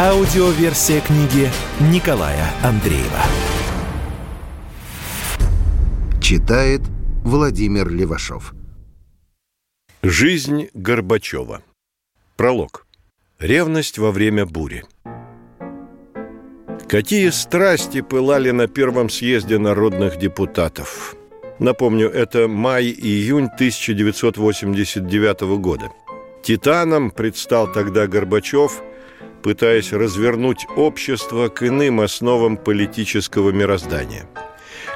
Аудиоверсия книги Николая Андреева. Читает Владимир Левашов. Жизнь Горбачева. Пролог. Ревность во время бури. Какие страсти пылали на первом съезде народных депутатов. Напомню, это май-июнь 1989 года. Титаном предстал тогда Горбачев, пытаясь развернуть общество к иным основам политического мироздания.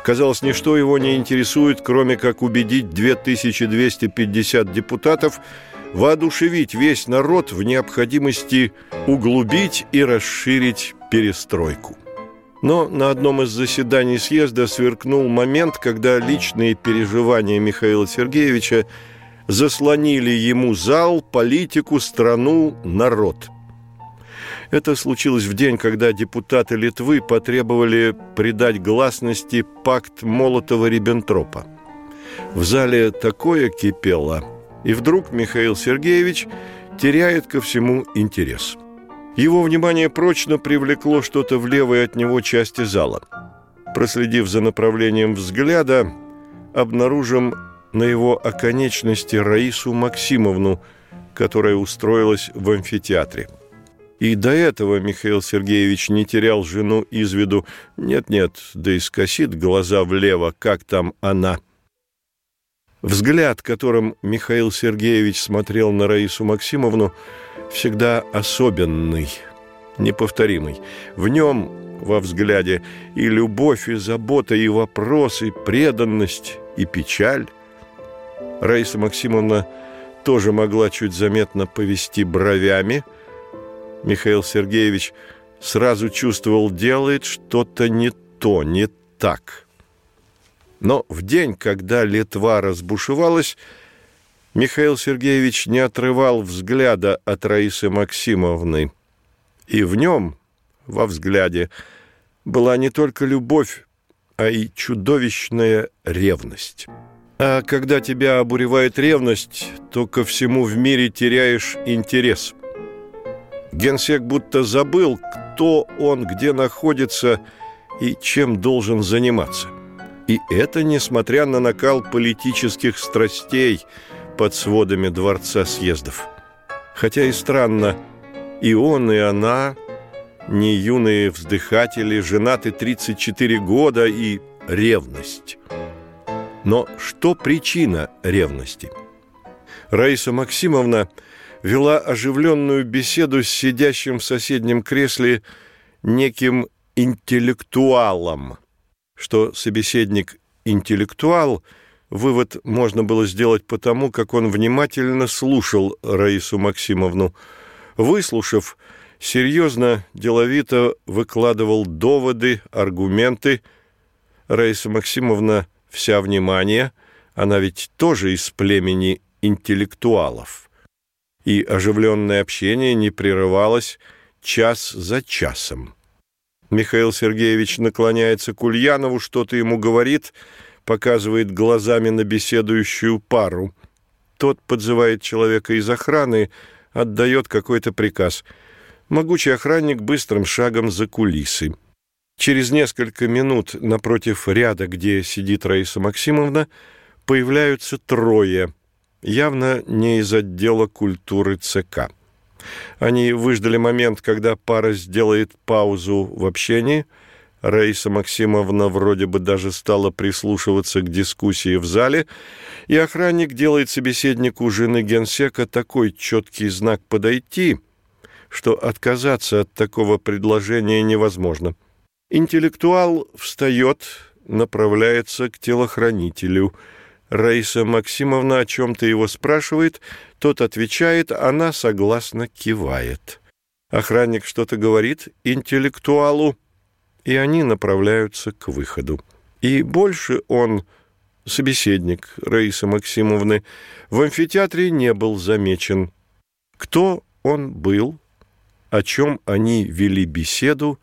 Казалось, ничто его не интересует, кроме как убедить 2250 депутатов воодушевить весь народ в необходимости углубить и расширить перестройку. Но на одном из заседаний съезда сверкнул момент, когда личные переживания Михаила Сергеевича заслонили ему зал, политику, страну, народ. Это случилось в день, когда депутаты Литвы потребовали придать гласности пакт Молотова-Риббентропа. В зале такое кипело, и вдруг Михаил Сергеевич теряет ко всему интерес – его внимание прочно привлекло что-то в левой от него части зала. Проследив за направлением взгляда, обнаружим на его оконечности Раису Максимовну, которая устроилась в амфитеатре. И до этого Михаил Сергеевич не терял жену из виду. Нет-нет, да и скосит глаза влево, как там она. Взгляд, которым Михаил Сергеевич смотрел на Раису Максимовну, всегда особенный, неповторимый. В нем, во взгляде, и любовь, и забота, и вопрос, и преданность, и печаль. Раиса Максимовна тоже могла чуть заметно повести бровями. Михаил Сергеевич сразу чувствовал, делает что-то не то, не так. Но в день, когда Литва разбушевалась, Михаил Сергеевич не отрывал взгляда от Раисы Максимовны. И в нем, во взгляде, была не только любовь, а и чудовищная ревность. А когда тебя обуревает ревность, то ко всему в мире теряешь интерес. Генсек будто забыл, кто он, где находится и чем должен заниматься. И это несмотря на накал политических страстей – под сводами Дворца съездов. Хотя и странно, и он, и она, не юные вздыхатели, женаты 34 года и ревность. Но что причина ревности? Раиса Максимовна вела оживленную беседу с сидящим в соседнем кресле неким интеллектуалом, что собеседник интеллектуал – Вывод можно было сделать потому, как он внимательно слушал Раису Максимовну. Выслушав, серьезно, деловито выкладывал доводы, аргументы. Раиса Максимовна вся внимание, она ведь тоже из племени интеллектуалов. И оживленное общение не прерывалось час за часом. Михаил Сергеевич наклоняется к Ульянову, что-то ему говорит – показывает глазами на беседующую пару. Тот подзывает человека из охраны, отдает какой-то приказ. Могучий охранник быстрым шагом за кулисы. Через несколько минут напротив ряда, где сидит Раиса Максимовна, появляются трое, явно не из отдела культуры ЦК. Они выждали момент, когда пара сделает паузу в общении – Раиса Максимовна вроде бы даже стала прислушиваться к дискуссии в зале, и охранник делает собеседнику жены генсека такой четкий знак «подойти», что отказаться от такого предложения невозможно. Интеллектуал встает, направляется к телохранителю. Раиса Максимовна о чем-то его спрашивает, тот отвечает, она согласно кивает. Охранник что-то говорит интеллектуалу, и они направляются к выходу. И больше он, собеседник Раисы Максимовны, в амфитеатре не был замечен. Кто он был, о чем они вели беседу,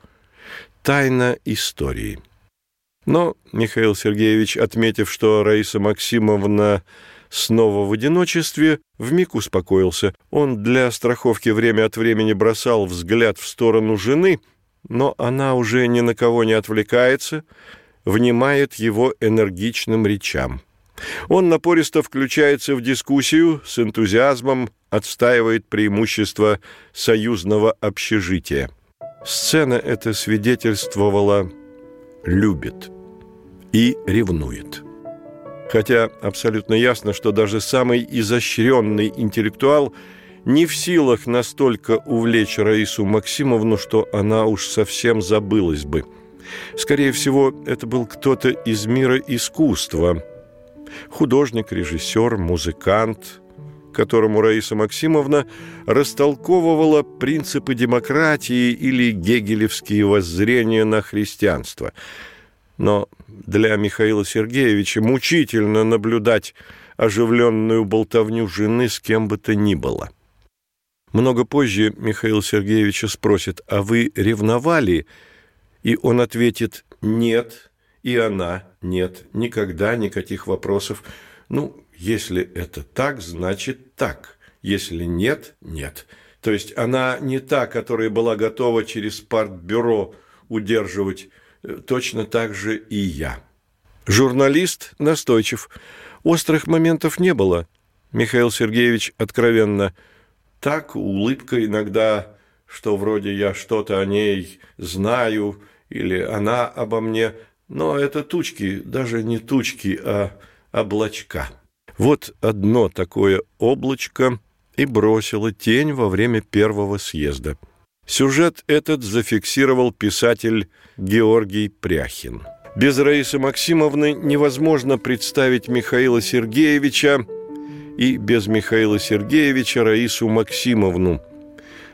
тайна истории. Но Михаил Сергеевич, отметив, что Раиса Максимовна снова в одиночестве, вмиг успокоился. Он для страховки время от времени бросал взгляд в сторону жены, но она уже ни на кого не отвлекается, внимает его энергичным речам. Он напористо включается в дискуссию, с энтузиазмом отстаивает преимущество союзного общежития. Сцена эта свидетельствовала «любит» и ревнует. Хотя абсолютно ясно, что даже самый изощренный интеллектуал не в силах настолько увлечь Раису Максимовну, что она уж совсем забылась бы. Скорее всего, это был кто-то из мира искусства. Художник, режиссер, музыкант, которому Раиса Максимовна растолковывала принципы демократии или гегелевские воззрения на христианство – но для Михаила Сергеевича мучительно наблюдать оживленную болтовню жены с кем бы то ни было. Много позже Михаил Сергеевич спросит, а вы ревновали? И он ответит «нет», и она «нет», никогда никаких вопросов. Ну, если это так, значит так. Если нет, нет. То есть она не та, которая была готова через партбюро удерживать точно так же и я. Журналист настойчив. Острых моментов не было. Михаил Сергеевич откровенно. Так улыбка иногда, что вроде я что-то о ней знаю, или она обо мне, но это тучки, даже не тучки, а облачка. Вот одно такое облачко и бросило тень во время первого съезда – Сюжет этот зафиксировал писатель Георгий Пряхин. Без Раисы Максимовны невозможно представить Михаила Сергеевича и без Михаила Сергеевича Раису Максимовну.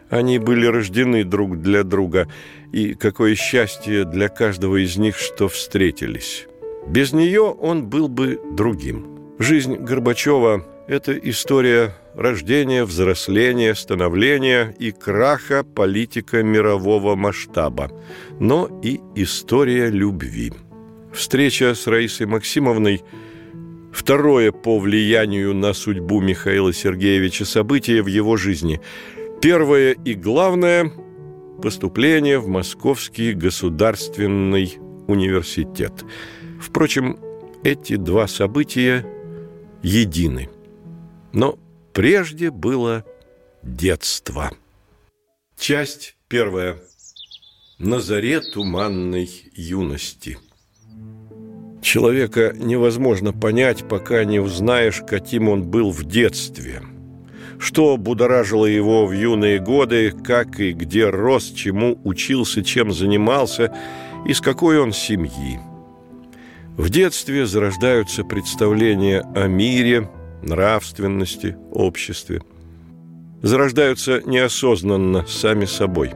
Они были рождены друг для друга, и какое счастье для каждого из них, что встретились. Без нее он был бы другим. Жизнь Горбачева – это история рождения, взросления, становления и краха политика мирового масштаба, но и история любви. Встреча с Раисой Максимовной – второе по влиянию на судьбу Михаила Сергеевича событие в его жизни. Первое и главное – поступление в Московский государственный университет. Впрочем, эти два события едины. Но Прежде было детство. Часть первая. На заре туманной юности. Человека невозможно понять, пока не узнаешь, каким он был в детстве. Что будоражило его в юные годы, как и где рос, чему учился, чем занимался, из какой он семьи. В детстве зарождаются представления о мире – нравственности, обществе. Зарождаются неосознанно сами собой.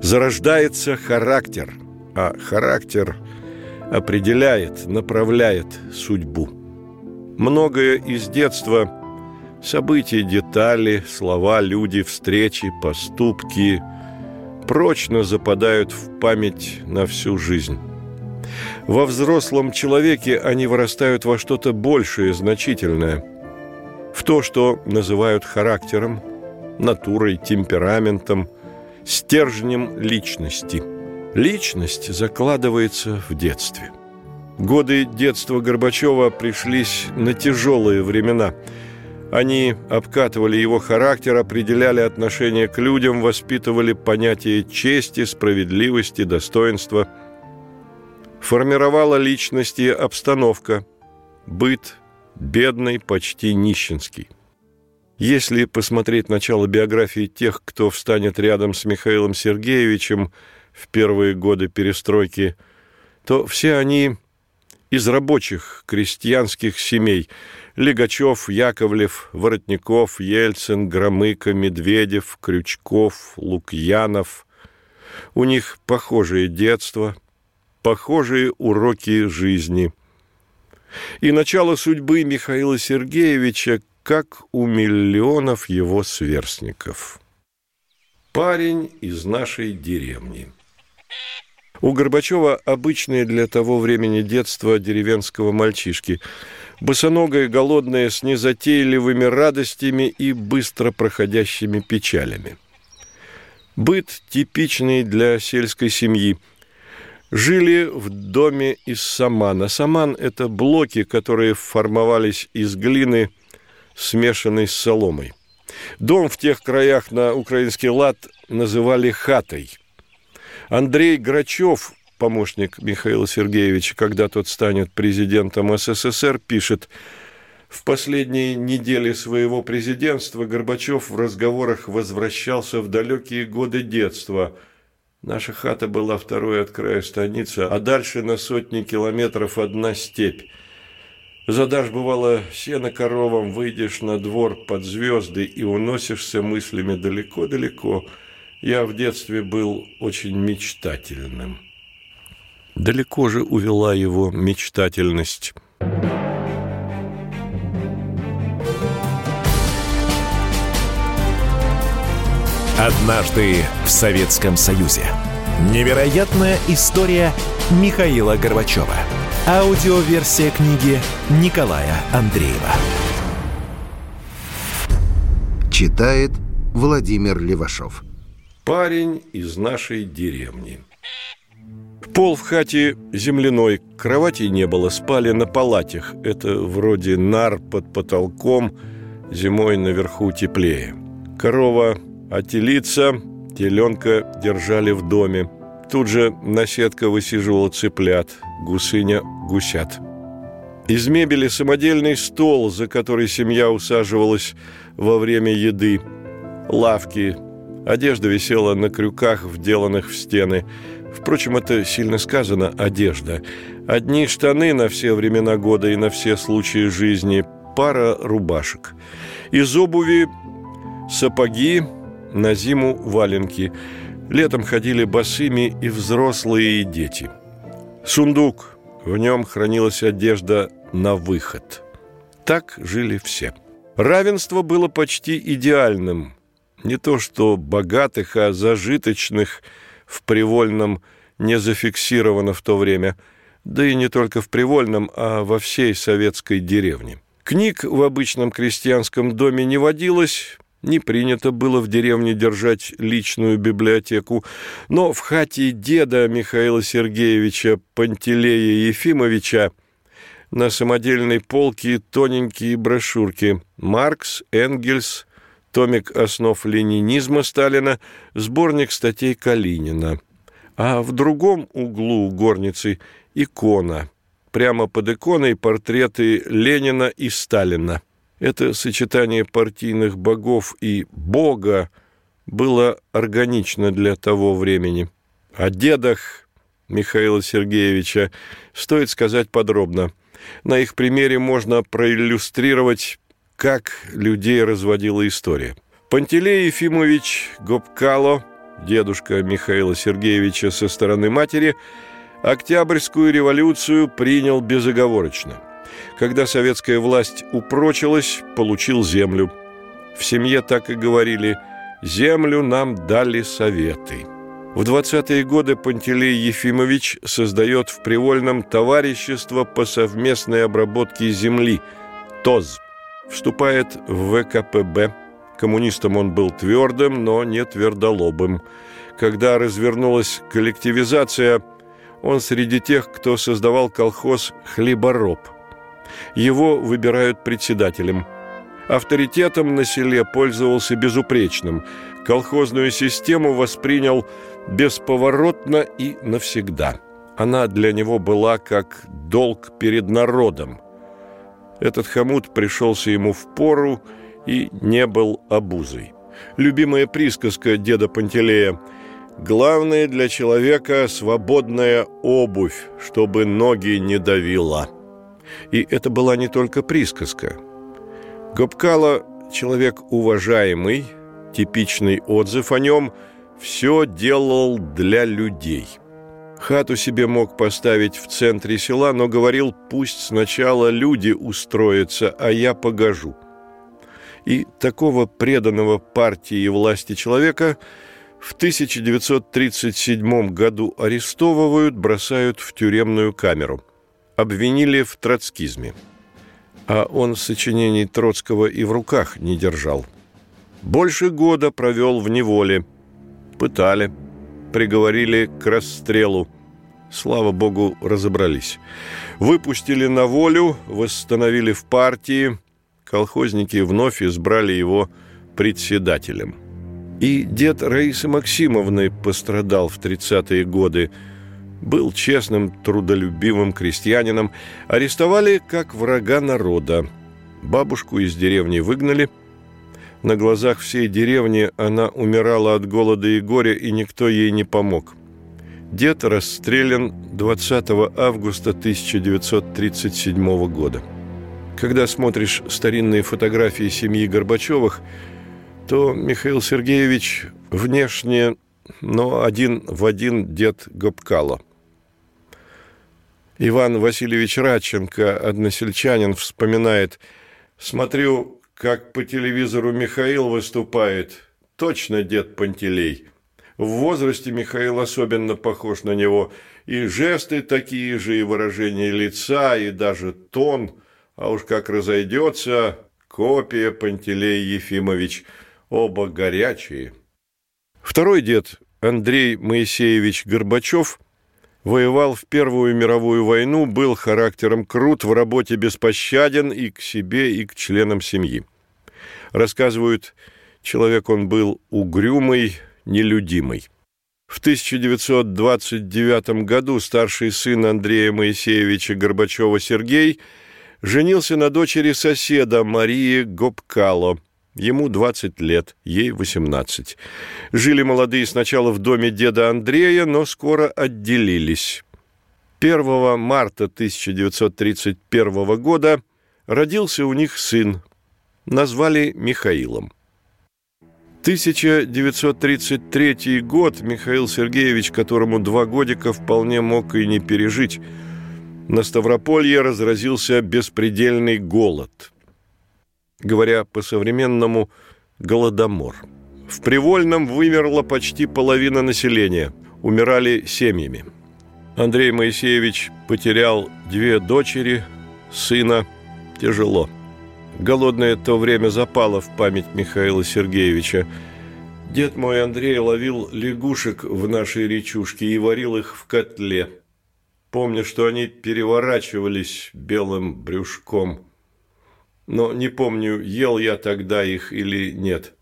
Зарождается характер, а характер определяет, направляет судьбу. Многое из детства – события, детали, слова, люди, встречи, поступки – прочно западают в память на всю жизнь. Во взрослом человеке они вырастают во что-то большее, значительное – в то, что называют характером, натурой, темпераментом, стержнем личности. Личность закладывается в детстве. Годы детства Горбачева пришлись на тяжелые времена. Они обкатывали его характер, определяли отношение к людям, воспитывали понятие чести, справедливости, достоинства. Формировала личности обстановка, быт, бедный, почти нищенский. Если посмотреть начало биографии тех, кто встанет рядом с Михаилом Сергеевичем в первые годы перестройки, то все они из рабочих крестьянских семей – Легачев, Яковлев, Воротников, Ельцин, Громыко, Медведев, Крючков, Лукьянов. У них похожее детство, похожие уроки жизни. И начало судьбы Михаила Сергеевича, как у миллионов его сверстников. Парень из нашей деревни. У Горбачева обычное для того времени детство деревенского мальчишки. Босоногое, голодное, с незатейливыми радостями и быстро проходящими печалями. Быт типичный для сельской семьи. Жили в доме из самана. Саман – это блоки, которые формовались из глины, смешанной с соломой. Дом в тех краях на украинский лад называли хатой. Андрей Грачев, помощник Михаила Сергеевича, когда тот станет президентом СССР, пишет – в последние недели своего президентства Горбачев в разговорах возвращался в далекие годы детства. Наша хата была второй от края станицы, а дальше на сотни километров одна степь. Задашь, бывало, сено коровам, выйдешь на двор под звезды и уносишься мыслями далеко-далеко. Я в детстве был очень мечтательным. Далеко же увела его мечтательность. Однажды в Советском Союзе. Невероятная история Михаила Горбачева. Аудиоверсия книги Николая Андреева. Читает Владимир Левашов. Парень из нашей деревни. Пол в хате земляной, кровати не было, спали на палатях. Это вроде нар под потолком, зимой наверху теплее. Корова а телица, теленка держали в доме. Тут же наседка высиживала цыплят, гусыня – гусят. Из мебели самодельный стол, за который семья усаживалась во время еды. Лавки. Одежда висела на крюках, вделанных в стены. Впрочем, это сильно сказано – одежда. Одни штаны на все времена года и на все случаи жизни, пара рубашек. Из обуви сапоги, на зиму валенки. Летом ходили босыми и взрослые, и дети. Сундук. В нем хранилась одежда на выход. Так жили все. Равенство было почти идеальным. Не то что богатых, а зажиточных в привольном не зафиксировано в то время. Да и не только в привольном, а во всей советской деревне. Книг в обычном крестьянском доме не водилось, не принято было в деревне держать личную библиотеку, но в хате деда Михаила Сергеевича Пантелея Ефимовича на самодельной полке тоненькие брошюрки «Маркс», «Энгельс», томик основ ленинизма Сталина, сборник статей Калинина. А в другом углу горницы икона. Прямо под иконой портреты Ленина и Сталина. Это сочетание партийных богов и бога было органично для того времени. О дедах Михаила Сергеевича стоит сказать подробно. На их примере можно проиллюстрировать, как людей разводила история. Пантелей Ефимович Гопкало, дедушка Михаила Сергеевича со стороны матери, Октябрьскую революцию принял безоговорочно – когда советская власть упрочилась, получил землю. В семье так и говорили «землю нам дали советы». В 20-е годы Пантелей Ефимович создает в Привольном товарищество по совместной обработке земли ТОЗ. Вступает в ВКПБ. Коммунистом он был твердым, но не твердолобым. Когда развернулась коллективизация, он среди тех, кто создавал колхоз «Хлебороб». Его выбирают председателем. Авторитетом на селе пользовался безупречным. Колхозную систему воспринял бесповоротно и навсегда. Она для него была как долг перед народом. Этот хомут пришелся ему в пору и не был обузой. Любимая присказка деда Пантелея «Главное для человека – свободная обувь, чтобы ноги не давила». И это была не только присказка. Гопкало – человек уважаемый, типичный отзыв о нем – все делал для людей. Хату себе мог поставить в центре села, но говорил, пусть сначала люди устроятся, а я погожу. И такого преданного партии и власти человека в 1937 году арестовывают, бросают в тюремную камеру. Обвинили в троцкизме. А он сочинений Троцкого и в руках не держал. Больше года провел в неволе. Пытали, приговорили к расстрелу. Слава богу, разобрались. Выпустили на волю, восстановили в партии. Колхозники вновь избрали его председателем. И дед Раисы Максимовны пострадал в 30-е годы. Был честным, трудолюбивым крестьянином. Арестовали как врага народа. Бабушку из деревни выгнали. На глазах всей деревни она умирала от голода и горя, и никто ей не помог. Дед расстрелян 20 августа 1937 года. Когда смотришь старинные фотографии семьи Горбачевых – то Михаил Сергеевич внешне, но один в один дед Гопкало. Иван Васильевич Радченко, односельчанин, вспоминает «Смотрю, как по телевизору Михаил выступает. Точно дед Пантелей. В возрасте Михаил особенно похож на него. И жесты такие же, и выражение лица, и даже тон. А уж как разойдется, копия Пантелей Ефимович – оба горячие. Второй дед, Андрей Моисеевич Горбачев, воевал в Первую мировую войну, был характером крут, в работе беспощаден и к себе, и к членам семьи. Рассказывают, человек он был угрюмый, нелюдимый. В 1929 году старший сын Андрея Моисеевича Горбачева Сергей женился на дочери соседа Марии Гопкало – Ему 20 лет, ей 18. Жили молодые сначала в доме деда Андрея, но скоро отделились. 1 марта 1931 года родился у них сын. Назвали Михаилом. 1933 год Михаил Сергеевич, которому два годика вполне мог и не пережить. На Ставрополье разразился беспредельный голод – говоря по-современному, голодомор. В Привольном вымерла почти половина населения, умирали семьями. Андрей Моисеевич потерял две дочери, сына. Тяжело. Голодное то время запало в память Михаила Сергеевича. Дед мой Андрей ловил лягушек в нашей речушке и варил их в котле. Помню, что они переворачивались белым брюшком – но не помню, ел я тогда их или нет.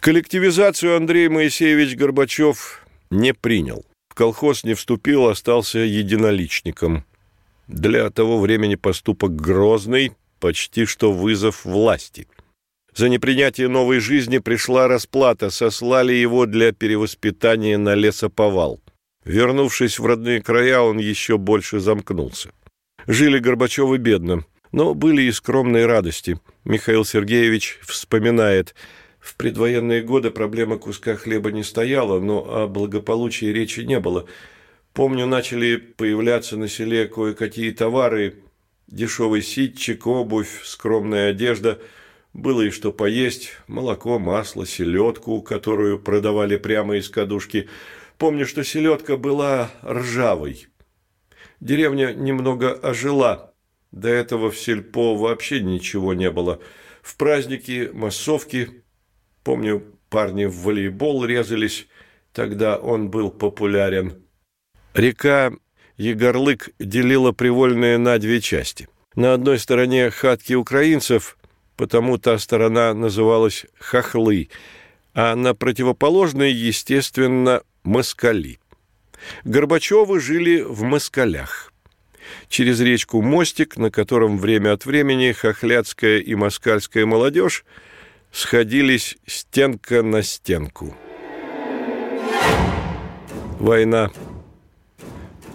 Коллективизацию Андрей Моисеевич Горбачев не принял. В колхоз не вступил, остался единоличником. Для того времени поступок грозный, почти что вызов власти. За непринятие новой жизни пришла расплата, сослали его для перевоспитания на лесоповал. Вернувшись в родные края, он еще больше замкнулся. Жили Горбачевы бедно. Но были и скромные радости. Михаил Сергеевич вспоминает, в предвоенные годы проблема куска хлеба не стояла, но о благополучии речи не было. Помню, начали появляться на селе кое-какие товары, дешевый ситчик, обувь, скромная одежда. Было и что поесть, молоко, масло, селедку, которую продавали прямо из кадушки. Помню, что селедка была ржавой. Деревня немного ожила – до этого в сельпо вообще ничего не было. В праздники, массовки, помню, парни в волейбол резались, тогда он был популярен. Река Егорлык делила Привольное на две части. На одной стороне хатки украинцев, потому та сторона называлась Хохлы, а на противоположной, естественно, Москали. Горбачевы жили в Москалях через речку мостик, на котором время от времени хохлядская и москальская молодежь сходились стенка на стенку. Война.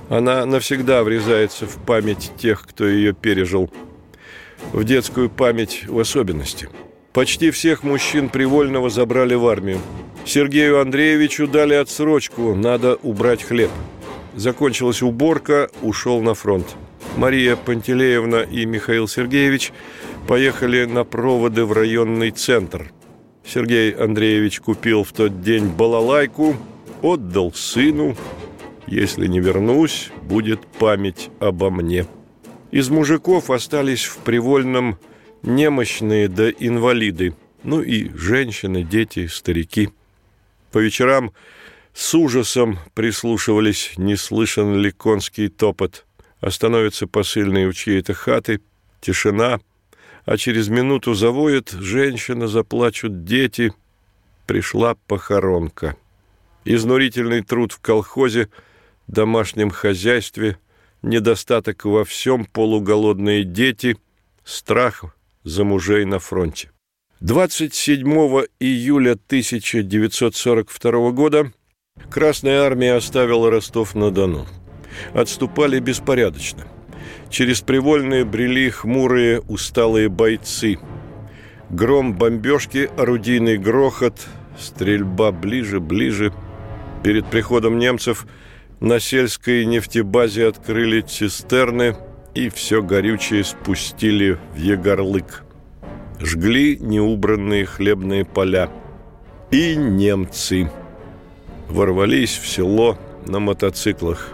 Она навсегда врезается в память тех, кто ее пережил. В детскую память в особенности. Почти всех мужчин Привольного забрали в армию. Сергею Андреевичу дали отсрочку, надо убрать хлеб. Закончилась уборка, ушел на фронт. Мария Пантелеевна и Михаил Сергеевич поехали на проводы в районный центр. Сергей Андреевич купил в тот день балалайку, отдал сыну. Если не вернусь, будет память обо мне. Из мужиков остались в Привольном немощные да инвалиды, ну и женщины, дети, старики. По вечерам с ужасом прислушивались, не слышен ли конский топот. Остановятся посыльные у чьей-то хаты, тишина, а через минуту завоет женщина, заплачут дети. Пришла похоронка. Изнурительный труд в колхозе, домашнем хозяйстве, недостаток во всем, полуголодные дети, страх за мужей на фронте. 27 июля 1942 года Красная армия оставила Ростов-на-Дону. Отступали беспорядочно. Через Привольные брели хмурые, усталые бойцы. Гром бомбежки, орудийный грохот, стрельба ближе, ближе. Перед приходом немцев на сельской нефтебазе открыли цистерны и все горючее спустили в Егорлык. Жгли неубранные хлебные поля. И немцы – ворвались в село на мотоциклах.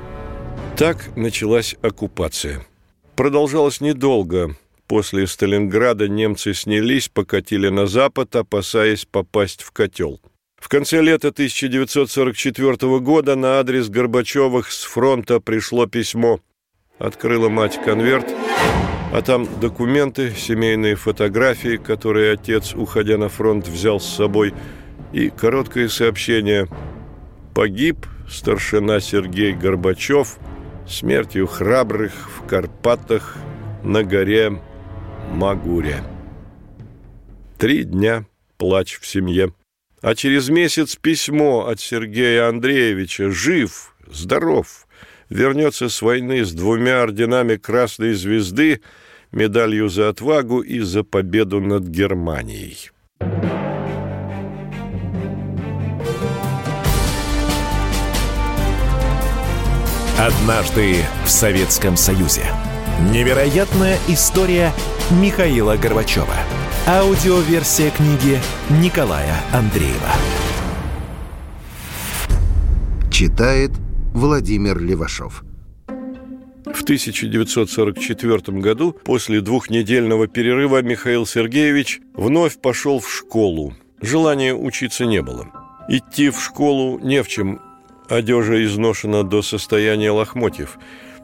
Так началась оккупация. Продолжалась недолго. После Сталинграда немцы снялись, покатили на запад, опасаясь попасть в котел. В конце лета 1944 года на адрес Горбачевых с фронта пришло письмо. Открыла мать конверт, а там документы, семейные фотографии, которые отец, уходя на фронт, взял с собой, и короткое сообщение – Погиб старшина Сергей Горбачев смертью храбрых в Карпатах на горе Магуре. Три дня плач в семье. А через месяц письмо от Сергея Андреевича «Жив, здоров, вернется с войны с двумя орденами Красной Звезды, медалью за отвагу и за победу над Германией». Однажды в Советском Союзе. Невероятная история Михаила Горбачева. Аудиоверсия книги Николая Андреева. Читает Владимир Левашов. В 1944 году, после двухнедельного перерыва, Михаил Сергеевич вновь пошел в школу. Желания учиться не было. Идти в школу не в чем, Одежа изношена до состояния лохмотьев,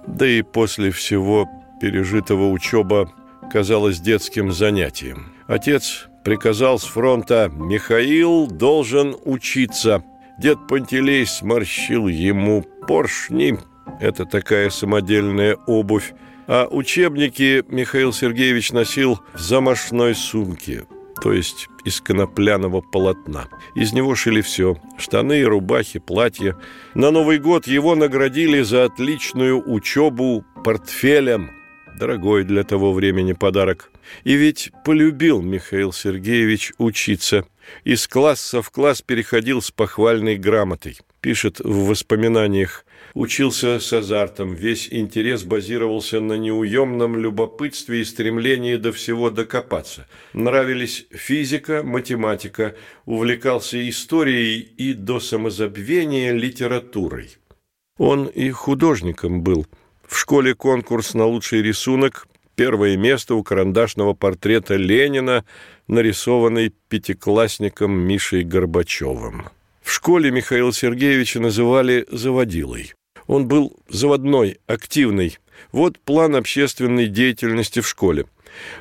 да и после всего пережитого учеба казалась детским занятием. Отец приказал с фронта «Михаил должен учиться». Дед Пантелей сморщил ему поршни. Это такая самодельная обувь. А учебники Михаил Сергеевич носил в замашной сумке то есть из конопляного полотна. Из него шили все – штаны, рубахи, платья. На Новый год его наградили за отличную учебу портфелем. Дорогой для того времени подарок. И ведь полюбил Михаил Сергеевич учиться. Из класса в класс переходил с похвальной грамотой. Пишет в воспоминаниях Учился с азартом, весь интерес базировался на неуемном любопытстве и стремлении до всего докопаться. Нравились физика, математика, увлекался историей и до самозабвения литературой. Он и художником был. В школе конкурс на лучший рисунок, первое место у карандашного портрета Ленина, нарисованный пятиклассником Мишей Горбачевым. В школе Михаила Сергеевича называли «заводилой». Он был заводной, активный. Вот план общественной деятельности в школе.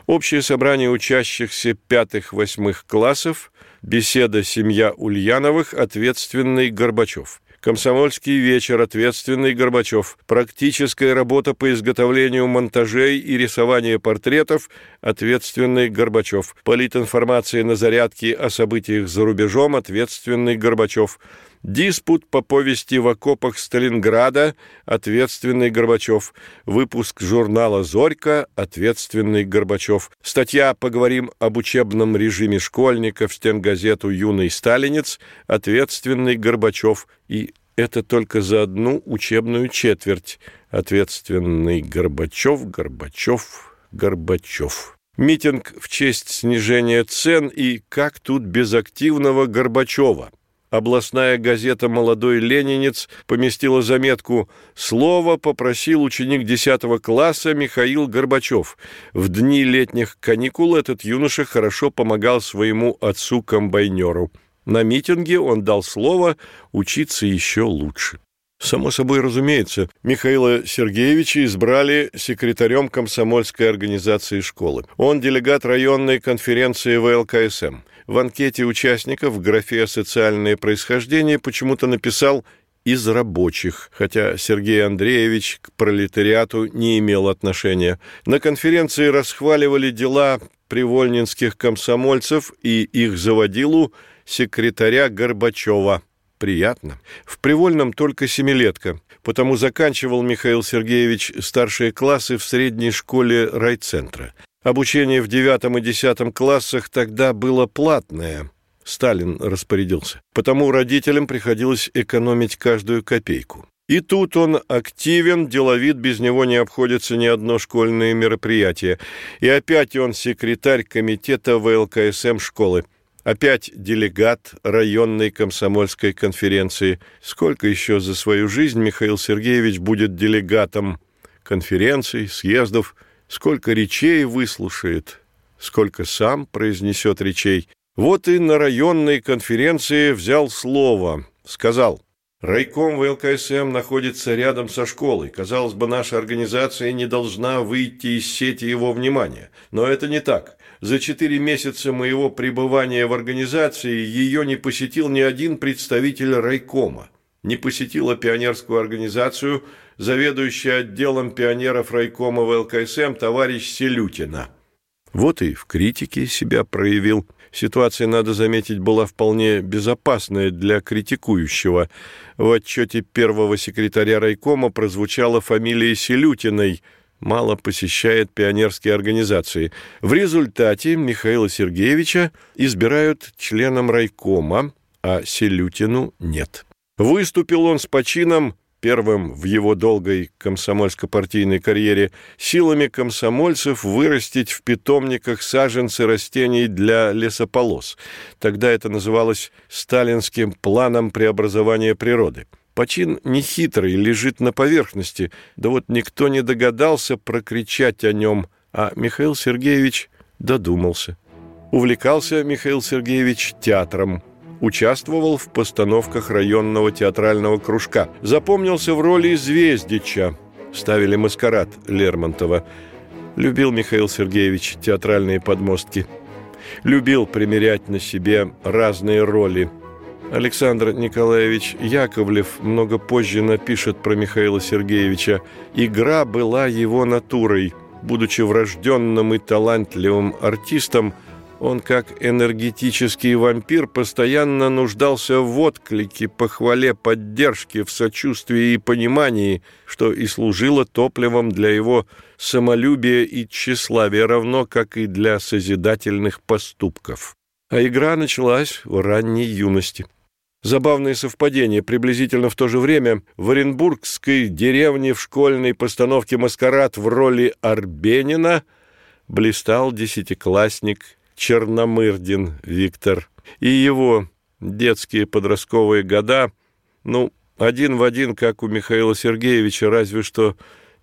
Общее собрание учащихся пятых-восьмых классов, беседа «Семья Ульяновых», ответственный Горбачев. Комсомольский вечер, ответственный Горбачев. Практическая работа по изготовлению монтажей и рисованию портретов, ответственный Горбачев. Политинформация на зарядке о событиях за рубежом, ответственный Горбачев. Диспут по повести в окопах Сталинграда, ответственный Горбачев. Выпуск журнала «Зорька», ответственный Горбачев. Статья «Поговорим об учебном режиме школьников» стенгазету «Юный сталинец», ответственный Горбачев и это только за одну учебную четверть. Ответственный Горбачев, Горбачев, Горбачев. Митинг в честь снижения цен и как тут без активного Горбачева. Областная газета «Молодой ленинец» поместила заметку «Слово попросил ученик 10 класса Михаил Горбачев. В дни летних каникул этот юноша хорошо помогал своему отцу-комбайнеру. На митинге он дал слово учиться еще лучше». Само собой разумеется, Михаила Сергеевича избрали секретарем комсомольской организации школы. Он делегат районной конференции ВЛКСМ. В анкете участников в графе «Социальное происхождение» почему-то написал «из рабочих», хотя Сергей Андреевич к пролетариату не имел отношения. На конференции расхваливали дела привольнинских комсомольцев и их заводилу секретаря Горбачева – Приятно. В Привольном только семилетка, потому заканчивал Михаил Сергеевич старшие классы в средней школе райцентра. Обучение в девятом и десятом классах тогда было платное. Сталин распорядился. Потому родителям приходилось экономить каждую копейку. И тут он активен, деловит, без него не обходится ни одно школьное мероприятие. И опять он секретарь комитета ВЛКСМ школы. Опять делегат районной комсомольской конференции. Сколько еще за свою жизнь Михаил Сергеевич будет делегатом конференций, съездов, сколько речей выслушает, сколько сам произнесет речей. Вот и на районной конференции взял слово, сказал, Райком ВЛКСМ находится рядом со школой. Казалось бы, наша организация не должна выйти из сети его внимания. Но это не так. За четыре месяца моего пребывания в организации ее не посетил ни один представитель райкома. Не посетила пионерскую организацию заведующий отделом пионеров райкома ВЛКСМ товарищ Селютина. Вот и в критике себя проявил. Ситуация, надо заметить, была вполне безопасная для критикующего. В отчете первого секретаря райкома прозвучала фамилия Селютиной – мало посещает пионерские организации. В результате Михаила Сергеевича избирают членом райкома, а Селютину нет. Выступил он с почином первым в его долгой комсомольско-партийной карьере, силами комсомольцев вырастить в питомниках саженцы растений для лесополос. Тогда это называлось «сталинским планом преобразования природы». Почин нехитрый, лежит на поверхности, да вот никто не догадался прокричать о нем, а Михаил Сергеевич додумался. Увлекался Михаил Сергеевич театром, участвовал в постановках районного театрального кружка, запомнился в роли Звездича, ставили маскарад Лермонтова. Любил Михаил Сергеевич театральные подмостки. Любил примерять на себе разные роли – Александр Николаевич Яковлев много позже напишет про Михаила Сергеевича «Игра была его натурой». Будучи врожденным и талантливым артистом, он, как энергетический вампир, постоянно нуждался в отклике, похвале, поддержке, в сочувствии и понимании, что и служило топливом для его самолюбия и тщеславия, равно как и для созидательных поступков. А игра началась в ранней юности. Забавное совпадение. Приблизительно в то же время в Оренбургской деревне в школьной постановке «Маскарад» в роли Арбенина блистал десятиклассник Черномырдин Виктор. И его детские подростковые года, ну, один в один, как у Михаила Сергеевича, разве что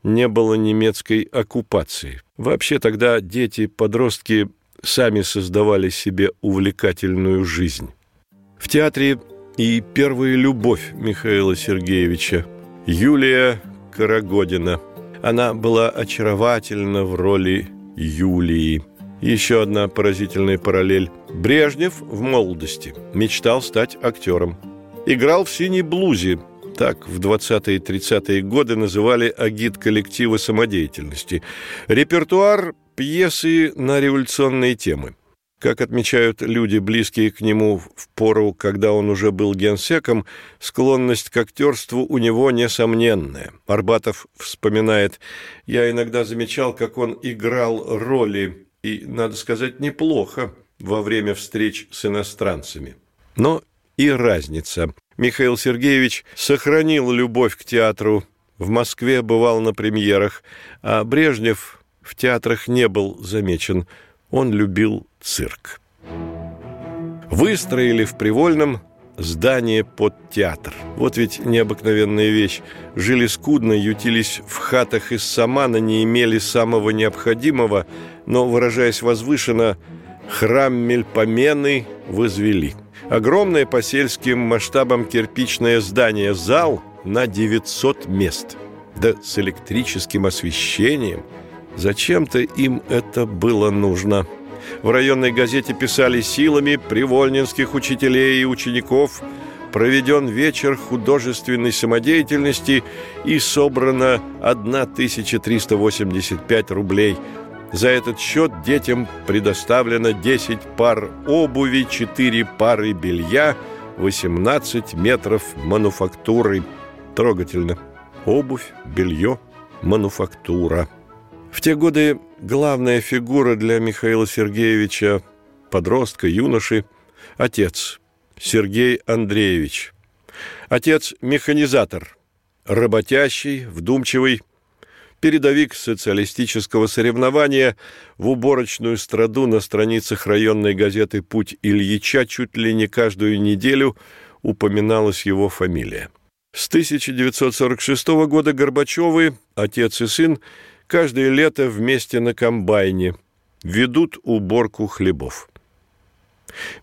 не было немецкой оккупации. Вообще тогда дети-подростки сами создавали себе увлекательную жизнь. В театре и первая любовь Михаила Сергеевича, Юлия Карагодина. Она была очаровательна в роли Юлии. Еще одна поразительная параллель. Брежнев в молодости мечтал стать актером. Играл в «Синей блузе», так в 20-е и 30-е годы называли агит коллектива самодеятельности. Репертуар – пьесы на революционные темы – как отмечают люди, близкие к нему в пору, когда он уже был генсеком, склонность к актерству у него несомненная. Арбатов вспоминает, «Я иногда замечал, как он играл роли, и, надо сказать, неплохо во время встреч с иностранцами. Но и разница. Михаил Сергеевич сохранил любовь к театру. В Москве бывал на премьерах, а Брежнев в театрах не был замечен. Он любил цирк. Выстроили в Привольном здание под театр. Вот ведь необыкновенная вещь. Жили скудно, ютились в хатах из самана, не имели самого необходимого, но, выражаясь возвышенно, храм Мельпомены возвели. Огромное по сельским масштабам кирпичное здание, зал на 900 мест. Да с электрическим освещением. Зачем-то им это было нужно. В районной газете писали силами привольнинских учителей и учеников проведен вечер художественной самодеятельности и собрано 1385 рублей. За этот счет детям предоставлено 10 пар обуви, 4 пары белья, 18 метров мануфактуры. Трогательно. Обувь, белье, мануфактура. В те годы главная фигура для Михаила Сергеевича, подростка, юноши, отец Сергей Андреевич. Отец – механизатор, работящий, вдумчивый, передовик социалистического соревнования в уборочную страду на страницах районной газеты «Путь Ильича» чуть ли не каждую неделю упоминалась его фамилия. С 1946 года Горбачевы, отец и сын, каждое лето вместе на комбайне ведут уборку хлебов.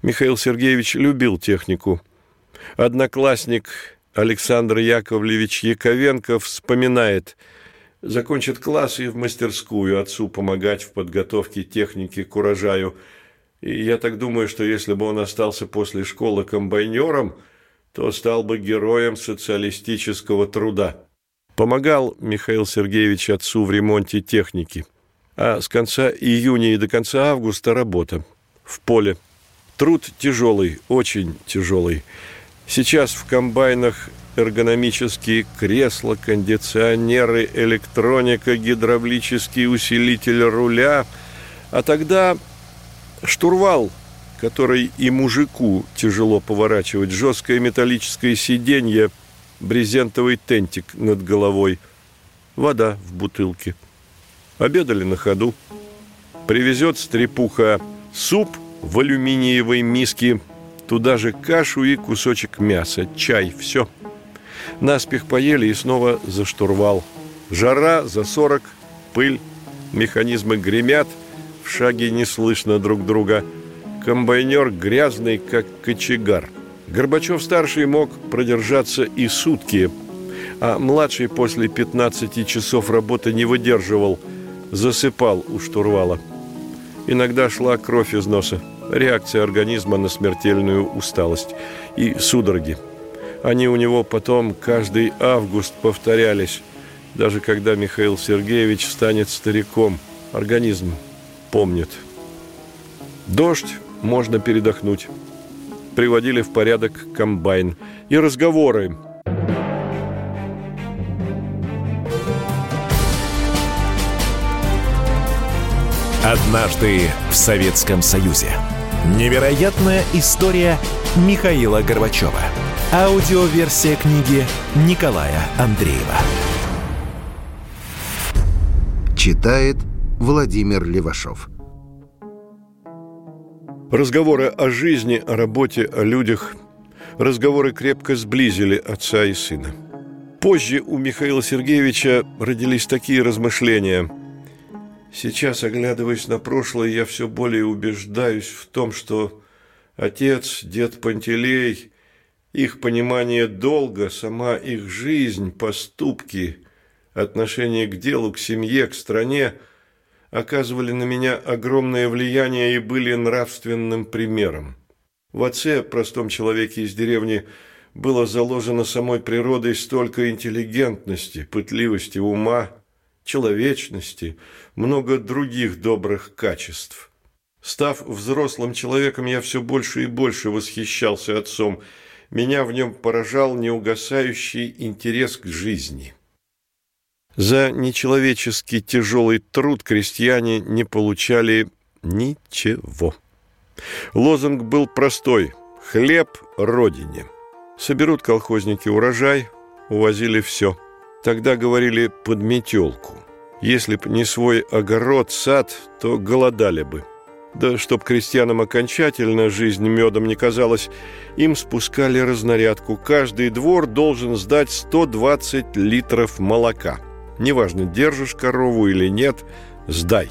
Михаил Сергеевич любил технику. Одноклассник Александр Яковлевич Яковенко вспоминает, закончит класс и в мастерскую отцу помогать в подготовке техники к урожаю. И я так думаю, что если бы он остался после школы комбайнером, то стал бы героем социалистического труда. Помогал Михаил Сергеевич отцу в ремонте техники. А с конца июня и до конца августа работа. В поле. Труд тяжелый, очень тяжелый. Сейчас в комбайнах эргономические кресла, кондиционеры, электроника, гидравлический усилитель руля. А тогда штурвал, который и мужику тяжело поворачивать, жесткое металлическое сиденье – брезентовый тентик над головой, вода в бутылке. Обедали на ходу. Привезет стрепуха суп в алюминиевой миске, туда же кашу и кусочек мяса, чай, все. Наспех поели и снова за штурвал. Жара за сорок, пыль, механизмы гремят, в шаге не слышно друг друга. Комбайнер грязный, как кочегар – Горбачев-старший мог продержаться и сутки, а младший после 15 часов работы не выдерживал, засыпал у штурвала. Иногда шла кровь из носа, реакция организма на смертельную усталость и судороги. Они у него потом каждый август повторялись, даже когда Михаил Сергеевич станет стариком. Организм помнит. Дождь можно передохнуть приводили в порядок комбайн. И разговоры. Однажды в Советском Союзе. Невероятная история Михаила Горбачева. Аудиоверсия книги Николая Андреева. Читает Владимир Левашов. Разговоры о жизни, о работе, о людях, разговоры крепко сблизили отца и сына. Позже у Михаила Сергеевича родились такие размышления. Сейчас, оглядываясь на прошлое, я все более убеждаюсь в том, что отец, дед Пантелей, их понимание долга, сама их жизнь, поступки, отношение к делу, к семье, к стране – оказывали на меня огромное влияние и были нравственным примером. В отце, простом человеке из деревни, было заложено самой природой столько интеллигентности, пытливости ума, человечности, много других добрых качеств. Став взрослым человеком, я все больше и больше восхищался отцом. Меня в нем поражал неугасающий интерес к жизни. За нечеловеческий тяжелый труд крестьяне не получали ничего. Лозунг был простой – хлеб родине. Соберут колхозники урожай, увозили все. Тогда говорили под метелку. Если б не свой огород, сад, то голодали бы. Да чтоб крестьянам окончательно жизнь медом не казалась, им спускали разнарядку. Каждый двор должен сдать 120 литров молока. Неважно, держишь корову или нет, сдай.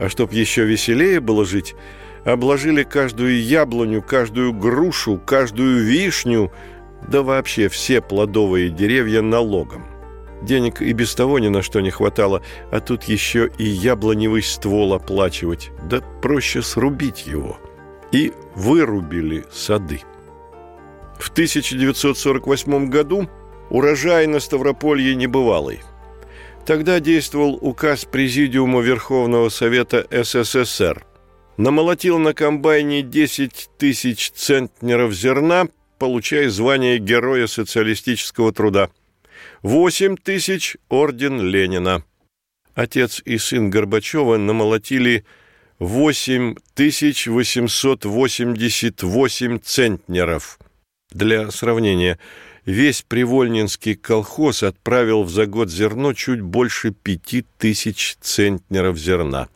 А чтоб еще веселее было жить, обложили каждую яблоню, каждую грушу, каждую вишню, да вообще все плодовые деревья налогом. Денег и без того ни на что не хватало, а тут еще и яблоневый ствол оплачивать. Да проще срубить его. И вырубили сады. В 1948 году урожай на Ставрополье небывалый. Тогда действовал указ Президиума Верховного Совета СССР. Намолотил на комбайне 10 тысяч центнеров зерна, получая звание Героя социалистического труда – 8 тысяч – орден Ленина. Отец и сын Горбачева намолотили 8 тысяч 888 центнеров. Для сравнения, весь Привольнинский колхоз отправил в за год зерно чуть больше 5 тысяч центнеров зерна.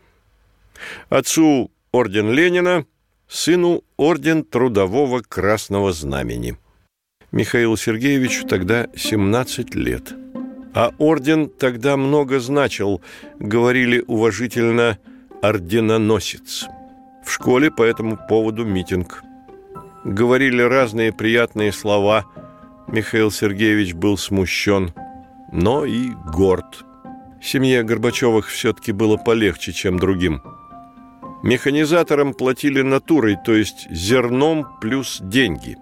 Отцу орден Ленина, сыну орден Трудового Красного Знамени. Михаилу Сергеевичу тогда 17 лет. А орден тогда много значил, говорили уважительно «орденоносец». В школе по этому поводу митинг. Говорили разные приятные слова. Михаил Сергеевич был смущен, но и горд. Семье Горбачевых все-таки было полегче, чем другим. Механизаторам платили натурой, то есть зерном плюс деньги –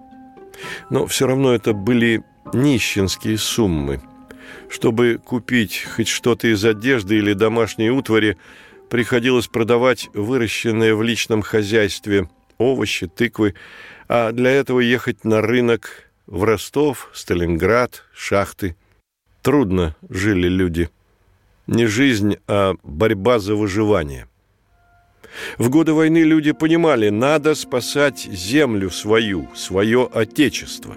но все равно это были нищенские суммы. Чтобы купить хоть что-то из одежды или домашней утвари, приходилось продавать выращенные в личном хозяйстве овощи, тыквы, а для этого ехать на рынок в Ростов, Сталинград, шахты. Трудно жили люди. Не жизнь, а борьба за выживание. В годы войны люди понимали, надо спасать землю свою, свое отечество.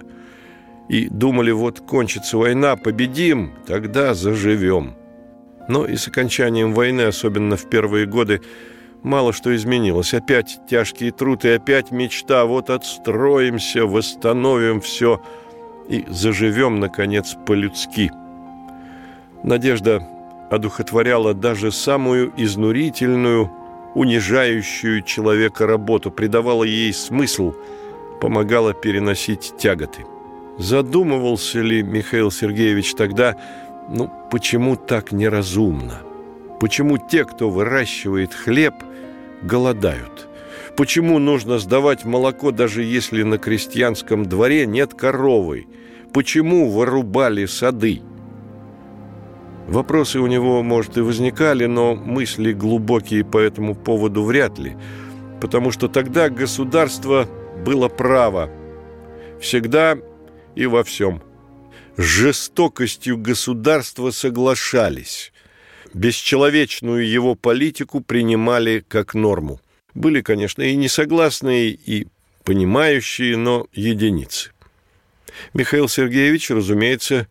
И думали, вот кончится война, победим, тогда заживем. Но и с окончанием войны, особенно в первые годы, мало что изменилось. Опять тяжкий труд и опять мечта. Вот отстроимся, восстановим все и заживем, наконец, по-людски. Надежда одухотворяла даже самую изнурительную – унижающую человека работу, придавала ей смысл, помогала переносить тяготы. Задумывался ли Михаил Сергеевич тогда, ну, почему так неразумно? Почему те, кто выращивает хлеб, голодают? Почему нужно сдавать молоко, даже если на крестьянском дворе нет коровы? Почему вырубали сады? Вопросы у него, может, и возникали, но мысли глубокие по этому поводу вряд ли, потому что тогда государство было право. Всегда и во всем. С жестокостью государства соглашались. Бесчеловечную его политику принимали как норму. Были, конечно, и несогласные, и понимающие, но единицы. Михаил Сергеевич, разумеется,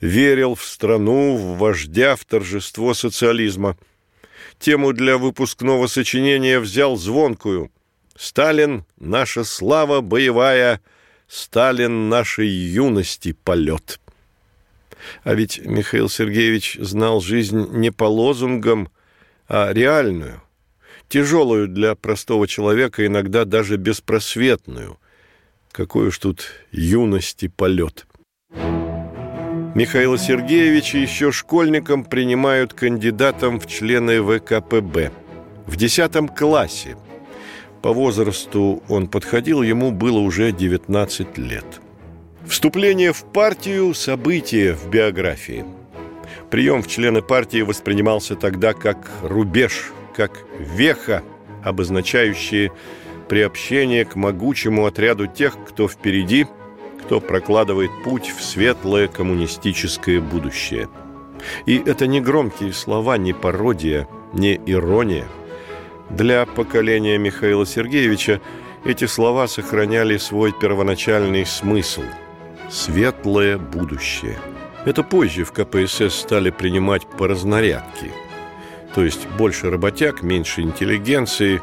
верил в страну, в вождя, в торжество социализма. Тему для выпускного сочинения взял звонкую. «Сталин — наша слава боевая, Сталин нашей юности полет». А ведь Михаил Сергеевич знал жизнь не по лозунгам, а реальную, тяжелую для простого человека, иногда даже беспросветную. Какой уж тут юности полет. Михаила Сергеевича еще школьником принимают кандидатом в члены ВКПБ. В 10 классе. По возрасту он подходил, ему было уже 19 лет. Вступление в партию – событие в биографии. Прием в члены партии воспринимался тогда как рубеж, как веха, обозначающая приобщение к могучему отряду тех, кто впереди – кто прокладывает путь в светлое коммунистическое будущее. И это не громкие слова, не пародия, не ирония. Для поколения Михаила Сергеевича Эти слова сохраняли свой первоначальный смысл – светлое будущее. Это позже в КПСС стали принимать по разнарядке. То есть больше работяг, меньше интеллигенции,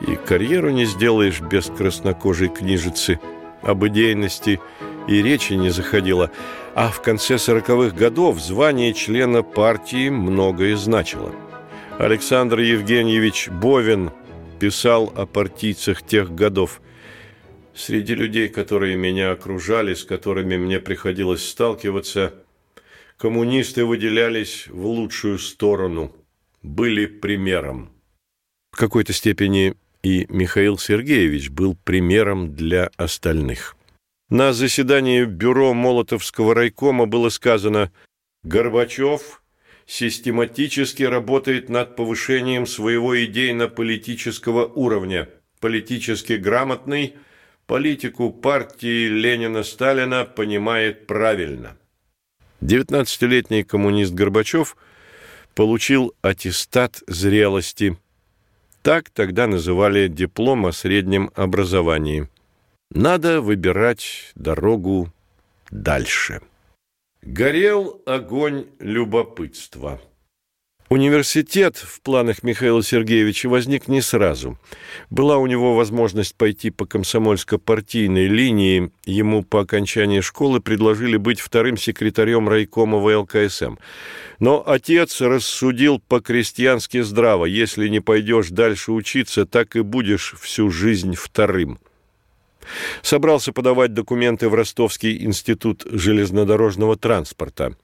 и карьеру не сделаешь без краснокожей книжицы. Об идейности и речи не заходило, а в конце сороковых годов звание члена партии многое значило. Александр Евгеньевич Бовин – писал о партийцах тех годов. Среди людей, которые меня окружали, с которыми мне приходилось сталкиваться, коммунисты выделялись в лучшую сторону, были примером. В какой-то степени и Михаил Сергеевич был примером для остальных. На заседании бюро Молотовского райкома было сказано «Горбачев систематически работает над повышением своего идейно-политического уровня. Политически грамотный, политику партии Ленина-Сталина понимает правильно. 19-летний коммунист Горбачев получил аттестат зрелости. Так тогда называли диплом о среднем образовании. Надо выбирать дорогу дальше. Горел огонь любопытства. Университет в планах Михаила Сергеевича возник не сразу. Была у него возможность пойти по комсомольско-партийной линии. Ему по окончании школы предложили быть вторым секретарем райкома ВЛКСМ. Но отец рассудил по-крестьянски здраво. Если не пойдешь дальше учиться, так и будешь всю жизнь вторым. Собрался подавать документы в Ростовский институт железнодорожного транспорта.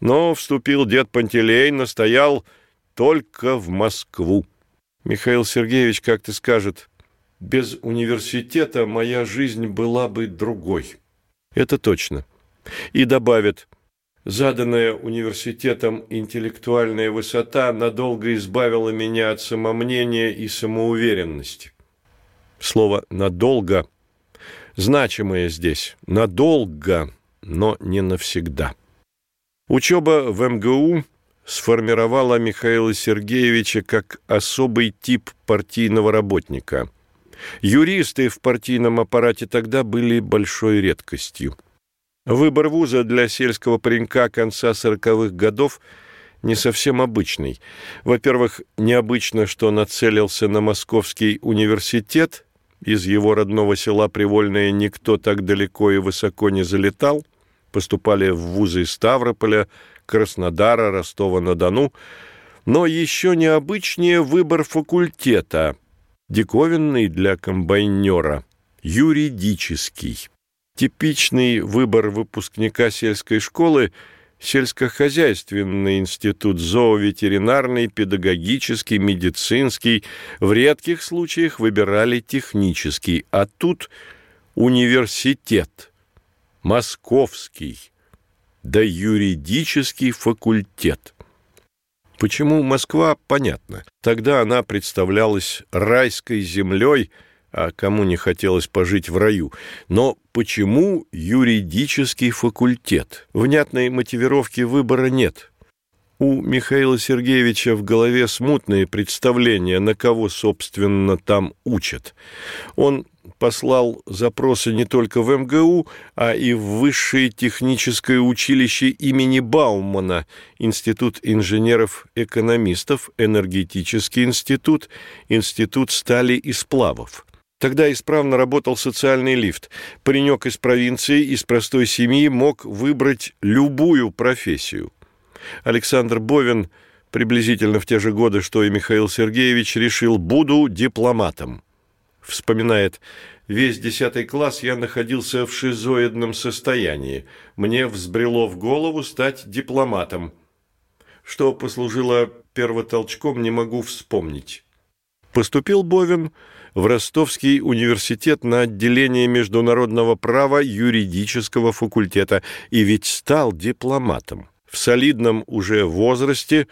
Но вступил дед Пантелей, настоял только в Москву. Михаил Сергеевич как-то скажет, без университета моя жизнь была бы другой. Это точно. И добавит, заданная университетом интеллектуальная высота надолго избавила меня от самомнения и самоуверенности. Слово «надолго» значимое здесь, надолго, но не навсегда. Учеба в МГУ сформировала Михаила Сергеевича как особый тип партийного работника. Юристы в партийном аппарате тогда были большой редкостью. Выбор вуза для сельского паренька конца сороковых годов не совсем обычный. Во-первых, необычно, что нацелился на Московский университет – из его родного села Привольное никто так далеко и высоко не залетал. Поступали в вузы Ставрополя, Краснодара, Ростова-на-Дону. Но еще необычнее выбор факультета, диковинный для комбайнера, юридический. Типичный выбор выпускника сельской школы – сельскохозяйственный институт, зооветеринарный, педагогический, медицинский. В редких случаях выбирали технический, а тут университет, московский, да юридический факультет. Почему Москва, понятно. Тогда она представлялась райской землей – а кому не хотелось пожить в раю. Но почему юридический факультет? Внятной мотивировки выбора нет. У Михаила Сергеевича в голове смутные представления, на кого, собственно, там учат. Он послал запросы не только в МГУ, а и в Высшее техническое училище имени Баумана, Институт инженеров-экономистов, Энергетический институт, Институт стали и сплавов. Тогда исправно работал социальный лифт. Паренек из провинции, из простой семьи мог выбрать любую профессию. Александр Бовин приблизительно в те же годы, что и Михаил Сергеевич, решил «буду дипломатом». Вспоминает, весь десятый класс я находился в шизоидном состоянии. Мне взбрело в голову стать дипломатом. Что послужило первотолчком, не могу вспомнить. Поступил Бовин в Ростовский университет на отделение международного права юридического факультета и ведь стал дипломатом. В солидном уже возрасте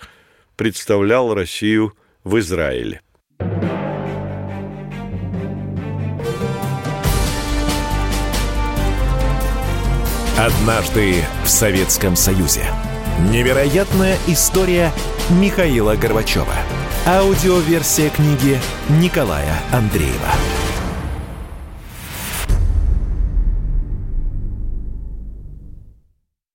представлял Россию в Израиле. Однажды в Советском Союзе. Невероятная история Михаила Горбачева. Аудиоверсия книги Николая Андреева.